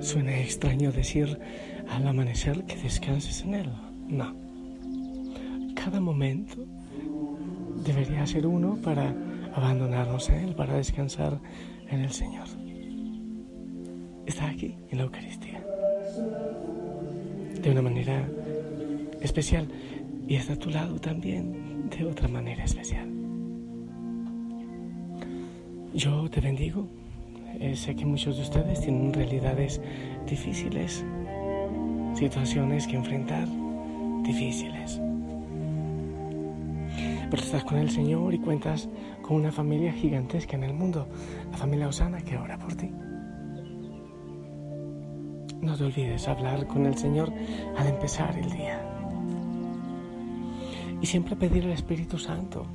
Suena extraño decir al amanecer que descanses en Él. No. Cada momento debería ser uno para abandonarnos en Él, para descansar en el Señor. Está aquí en la Eucaristía. De una manera especial y está a tu lado también de otra manera especial. Yo te bendigo eh, sé que muchos de ustedes tienen realidades difíciles, situaciones que enfrentar difíciles. Pero estás con el Señor y cuentas con una familia gigantesca en el mundo, la familia Osana que ora por ti. No te olvides hablar con el Señor al empezar el día. Y siempre pedir el Espíritu Santo,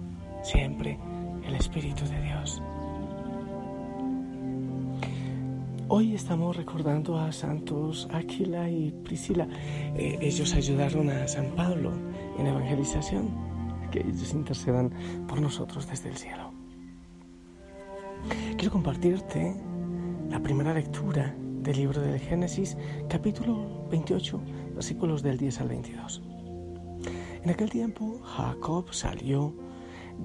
siempre el Espíritu de Dios. Hoy estamos recordando a santos Aquila y Priscila. Eh, ellos ayudaron a San Pablo en evangelización. Que ellos intercedan por nosotros desde el cielo. Quiero compartirte la primera lectura del libro del Génesis, capítulo 28, versículos del 10 al 22. En aquel tiempo Jacob salió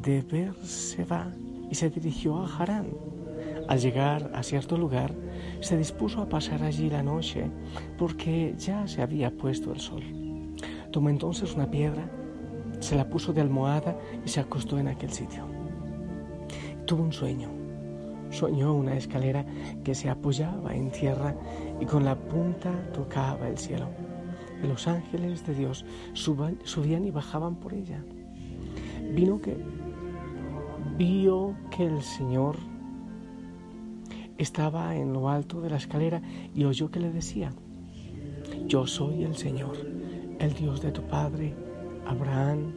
de Berseba y se dirigió a Harán al llegar a cierto lugar, se dispuso a pasar allí la noche porque ya se había puesto el sol. Tomó entonces una piedra, se la puso de almohada y se acostó en aquel sitio. Tuvo un sueño. Soñó una escalera que se apoyaba en tierra y con la punta tocaba el cielo. Los ángeles de Dios subían y bajaban por ella. Vino que vio que el Señor estaba en lo alto de la escalera y oyó que le decía, yo soy el Señor, el Dios de tu Padre, Abraham,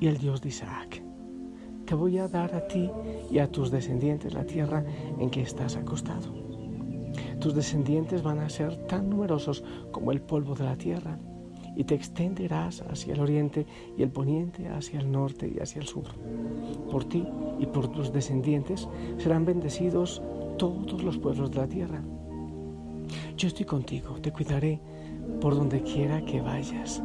y el Dios de Isaac. Te voy a dar a ti y a tus descendientes la tierra en que estás acostado. Tus descendientes van a ser tan numerosos como el polvo de la tierra, y te extenderás hacia el oriente y el poniente, hacia el norte y hacia el sur. Por ti y por tus descendientes serán bendecidos todos los pueblos de la tierra. Yo estoy contigo, te cuidaré por donde quiera que vayas.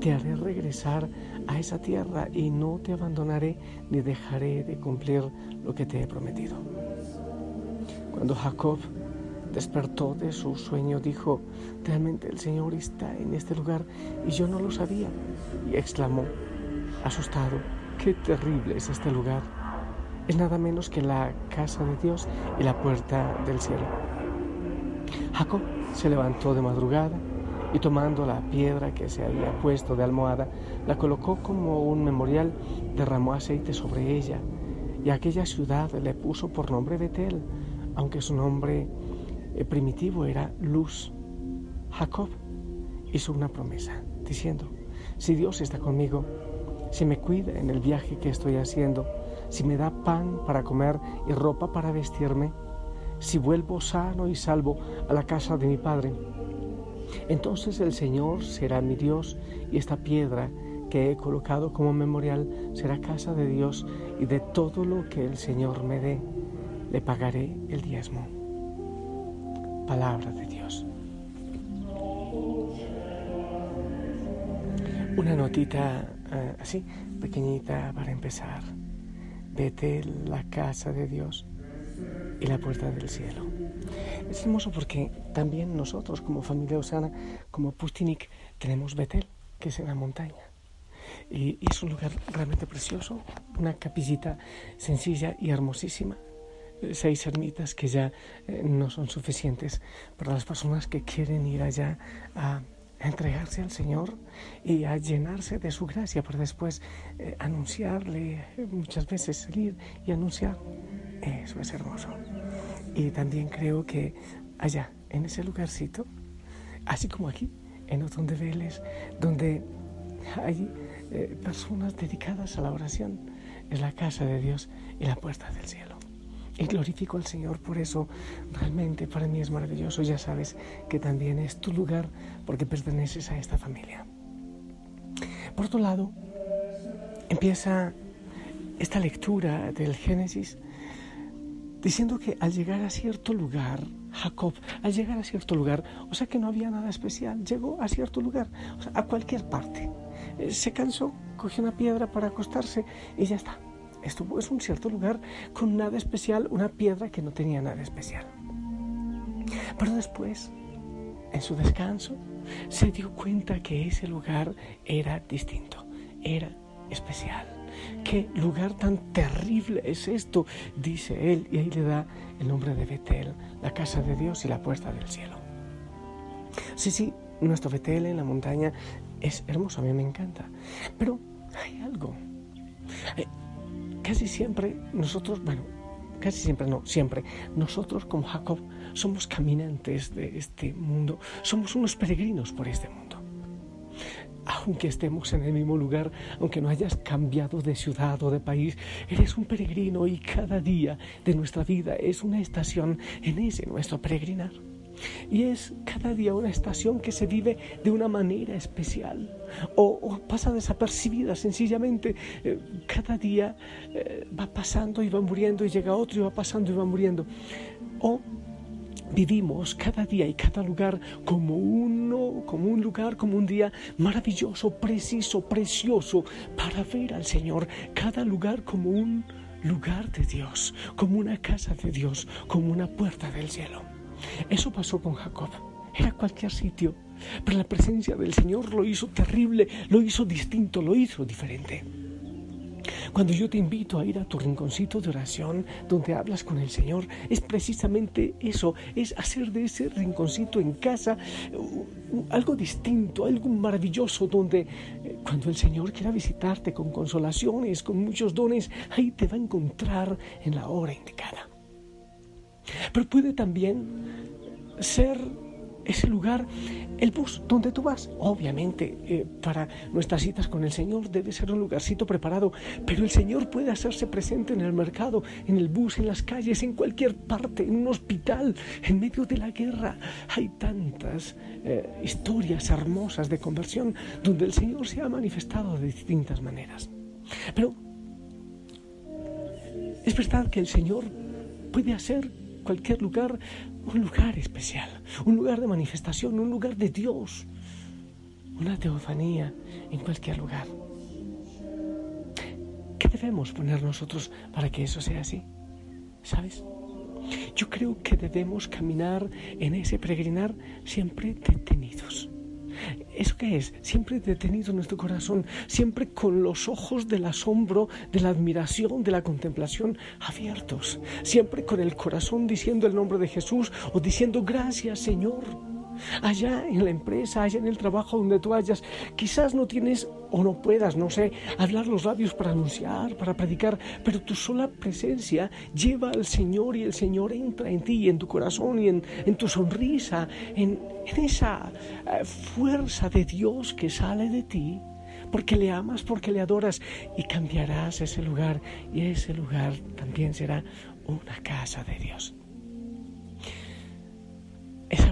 Te haré regresar a esa tierra y no te abandonaré ni dejaré de cumplir lo que te he prometido. Cuando Jacob despertó de su sueño, dijo, realmente el Señor está en este lugar y yo no lo sabía. Y exclamó, asustado, qué terrible es este lugar es nada menos que la casa de Dios y la puerta del cielo. Jacob se levantó de madrugada y tomando la piedra que se había puesto de almohada, la colocó como un memorial, derramó aceite sobre ella y aquella ciudad le puso por nombre Betel, aunque su nombre eh, primitivo era Luz. Jacob hizo una promesa, diciendo, si Dios está conmigo, si me cuida en el viaje que estoy haciendo, si me da pan para comer y ropa para vestirme, si vuelvo sano y salvo a la casa de mi Padre, entonces el Señor será mi Dios y esta piedra que he colocado como memorial será casa de Dios y de todo lo que el Señor me dé, le pagaré el diezmo. Palabra de Dios. Una notita eh, así, pequeñita para empezar. Vete la casa de Dios y la puerta del cielo. Es hermoso porque también nosotros como familia Osana, como Pustinik, tenemos Betel, que es en la montaña. Y, es un lugar realmente precioso, una capillita sencilla y hermosísima. Seis ermitas que ya eh, no son suficientes para las personas que quieren ir allá a a entregarse al Señor y a llenarse de su gracia para después eh, anunciarle, muchas veces salir y anunciar. Eso es hermoso. Y también creo que allá, en ese lugarcito, Así como aquí, en Otón de Vélez, donde hay eh, personas dedicadas a la oración. Es la casa de Dios y la puerta del cielo. Y glorifico al Señor por eso. Realmente para mí es maravilloso. Ya sabes que también es tu lugar porque perteneces a esta familia. Por otro lado, empieza esta lectura del Génesis diciendo que al llegar a cierto lugar, Jacob, al llegar a cierto lugar, o sea que no había nada especial, llegó a cierto lugar, a cualquier parte. Eh, se cansó, cogió una piedra para acostarse y ya está. Estuvo es un cierto lugar con nada especial, una piedra que no tenía nada especial. Pero después, en su descanso, se dio cuenta que ese lugar era distinto, era especial. ¿Qué lugar tan terrible es esto? Dice él y ahí le da el nombre de Betel, la casa de Dios y la puerta del cielo. Sí, sí, nuestro Betel en la montaña es hermoso, a mí me encanta. Pero hay algo. Casi siempre nosotros, bueno, casi siempre no, siempre, nosotros como Jacob somos caminantes de este mundo, somos unos peregrinos por este mundo. Aunque estemos en el mismo lugar, aunque no hayas cambiado de ciudad o de país, eres un peregrino y cada día de nuestra vida es una estación en ese nuestro peregrinar. Y es cada día una estación que se vive de una manera especial o, pasa desapercibida sencillamente. Eh, cada día eh, va pasando y va muriendo y llega otro y va pasando y va muriendo. O vivimos cada día y cada lugar como uno, como un lugar, como un día maravilloso, preciso, precioso para ver al Señor. Cada lugar como un lugar de Dios, como una casa de Dios, como una puerta del cielo. Eso pasó con Jacob. Era cualquier sitio, pero la presencia del Señor lo hizo terrible, lo hizo distinto, lo hizo diferente. Cuando yo te invito a ir a tu rinconcito de oración donde hablas con el Señor, es precisamente eso, es hacer de ese rinconcito en casa uh, algo distinto, algo maravilloso, donde eh, cuando el Señor quiera visitarte con consolaciones, con muchos dones, ahí te va a encontrar en la hora indicada. Pero puede también ser ese lugar, el bus donde tú vas. Obviamente, eh, para nuestras citas con el Señor debe ser un lugarcito preparado, pero el Señor puede hacerse presente en el mercado, en el bus, en las calles, en cualquier parte, en un hospital, en medio de la guerra. Hay tantas eh, historias hermosas de conversión donde el Señor se ha manifestado de distintas maneras. Pero es verdad que el Señor puede hacer cualquier lugar un lugar especial, un lugar de manifestación, un lugar de Dios, una teofanía en cualquier lugar. ¿Qué debemos poner nosotros para que eso sea así? ¿Sabes? Yo creo que debemos caminar en ese peregrinar siempre detenidos ¿Eso qué es? Siempre detenido nuestro corazón, siempre con los ojos del asombro, de la admiración, de la contemplación abiertos, siempre con el corazón diciendo el nombre de Jesús o diciendo gracias Señor allá en la empresa, allá en el trabajo donde tú hayas. Quizás no tienes o no puedas, no sé, hablar los labios para anunciar, para predicar, pero tu sola presencia lleva al Señor y el Señor entra en ti, en tu corazón y en, tu sonrisa, en, en esa eh, fuerza de Dios que sale de ti porque le amas, porque le adoras y cambiarás ese lugar y ese lugar también será una casa de Dios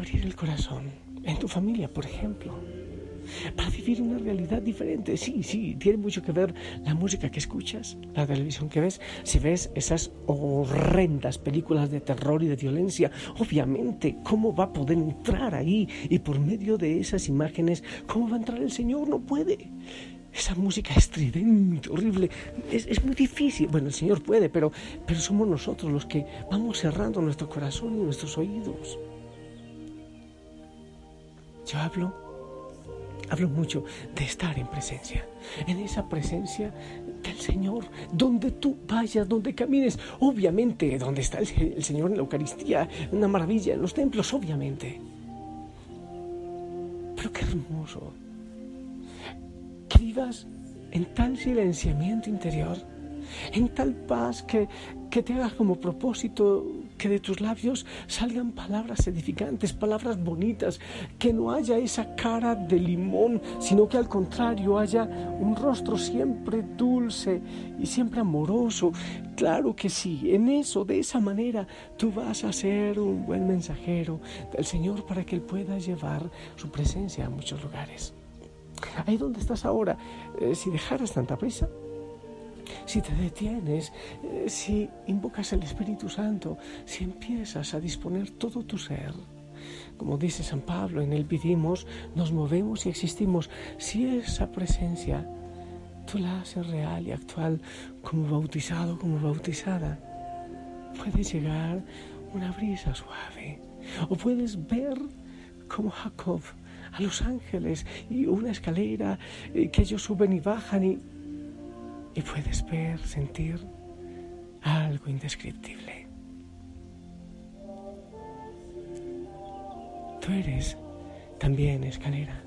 abrir el corazón en tu familia, por ejemplo, para vivir una realidad diferente. Sí, sí, tiene mucho que ver la música que escuchas, la televisión que ves. Si ves esas horrendas películas de terror y de violencia, obviamente, ¿cómo va a poder entrar ahí? Y por medio de esas imágenes, ¿cómo va a entrar el Señor? No puede. Esa música estridente, horrible, es, es, muy difícil. Bueno, el Señor puede, pero, pero somos nosotros los que vamos cerrando nuestro corazón y nuestros oídos. Yo hablo, hablo mucho de estar en presencia, en esa presencia del Señor, donde tú vayas, donde camines, obviamente, donde está el, Señor en la Eucaristía, una maravilla, en los templos, obviamente. Pero qué hermoso que vivas en tal silenciamiento interior en tal paz que, que te hagas como propósito que de tus labios salgan palabras edificantes, palabras bonitas, que no haya esa cara de limón, sino que al contrario haya un rostro siempre dulce y siempre amoroso. Claro que sí, en eso, de esa manera, tú vas a ser un buen mensajero del Señor para que Él pueda llevar su presencia a muchos lugares. Ahí donde estás ahora, eh, si dejaras tanta prisa, si te detienes, eh, si invocas el Espíritu Santo, si empiezas a disponer todo tu ser, como dice San Pablo, en él vivimos, nos movemos y existimos, si esa presencia tú la haces real y actual como bautizado, como bautizada, puede llegar una brisa suave o puedes ver como Jacob a los ángeles y una escalera eh, que ellos suben y bajan y y puedes ver, sentir algo indescriptible. Tú eres también escalera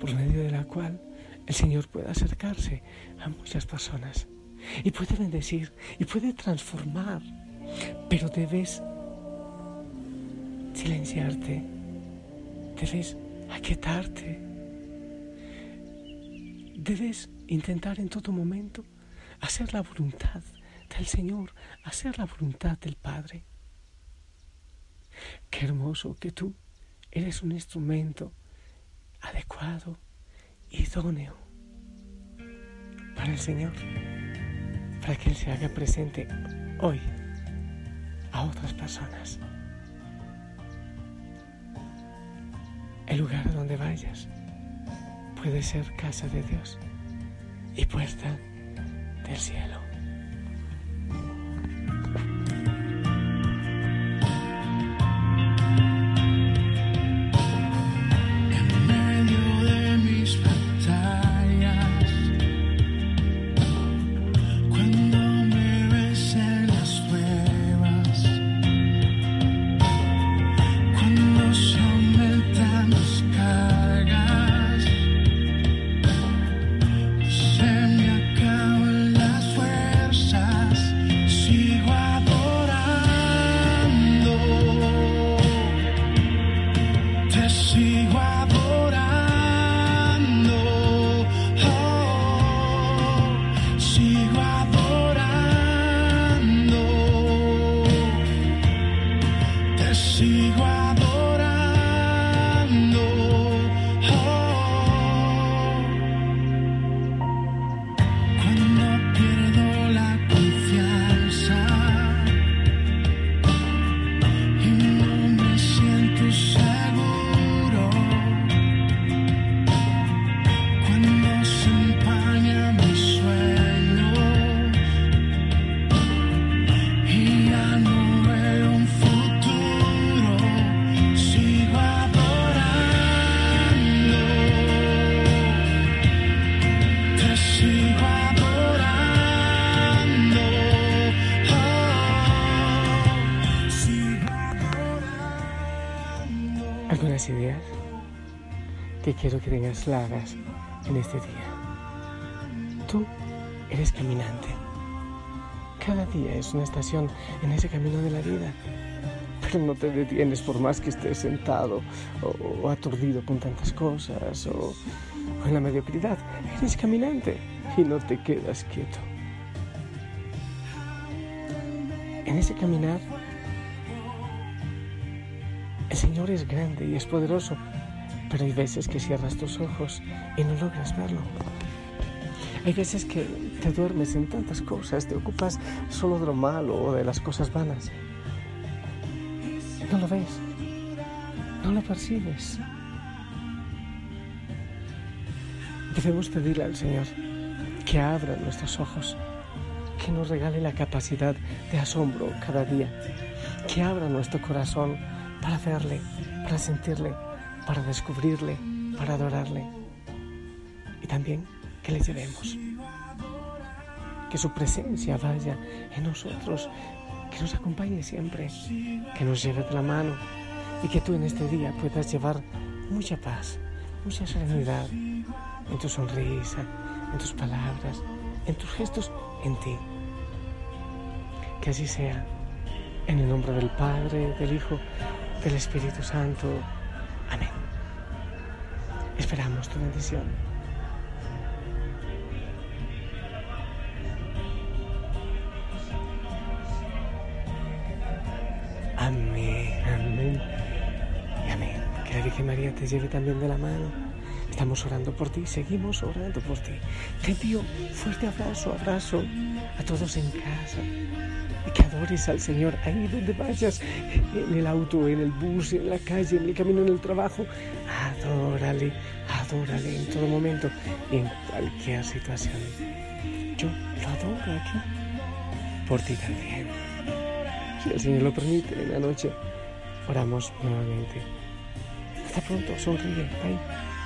por medio de la cual el Señor puede acercarse a muchas personas y puede bendecir y puede transformar, pero debes silenciarte, debes aquietarte, debes intentar en todo momento hacer la voluntad del Señor, hacer la voluntad del Padre. Qué hermoso que tú eres un instrumento adecuado, idóneo para el Señor, para que Él se haga presente hoy a otras personas. El lugar donde vayas puede ser casa de Dios y puerta del cielo. Ideas que quiero que tengas claras en este día. Tú eres caminante. Cada día es una estación en ese camino de la vida. Pero no te detienes por más que estés sentado o, aturdido con tantas cosas o, o en la mediocridad. Eres caminante y no te quedas quieto. En ese caminar el Señor es grande y es poderoso, pero hay veces que cierras tus ojos y no logras verlo. Hay veces que te duermes en tantas cosas, te ocupas solo de lo malo o de las cosas vanas. No lo ves, no lo percibes. Debemos pedirle al Señor que abra nuestros ojos, que nos regale la capacidad de asombro cada día, que abra nuestro corazón para verle, para sentirle, para descubrirle, para adorarle. Y también que le llevemos. Que su presencia vaya en nosotros, que nos acompañe siempre, que nos lleve de la mano y que tú en este día puedas llevar mucha paz, mucha serenidad en tu sonrisa, en tus palabras, en tus gestos, en ti. Que así sea. En el nombre del Padre, del Hijo, del Espíritu Santo. Amén. Esperamos tu bendición. Amén, amén y amén. Que la Virgen María te lleve también de la mano. Estamos orando por ti, seguimos orando por ti. Te envío fuerte abrazo, abrazo a todos en casa. Y que adores al Señor ahí donde vayas, en el auto, en el bus, en la calle, en el camino, en el trabajo. Adórale, adórale en todo momento en cualquier situación. Yo lo adoro aquí, por ti también. Si el Señor lo permite, en la noche oramos nuevamente. Hasta pronto, sonríe, bye.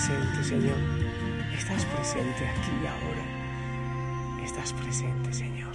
presente, Señor. Estás presente aquí y ahora. Estás presente, Señor.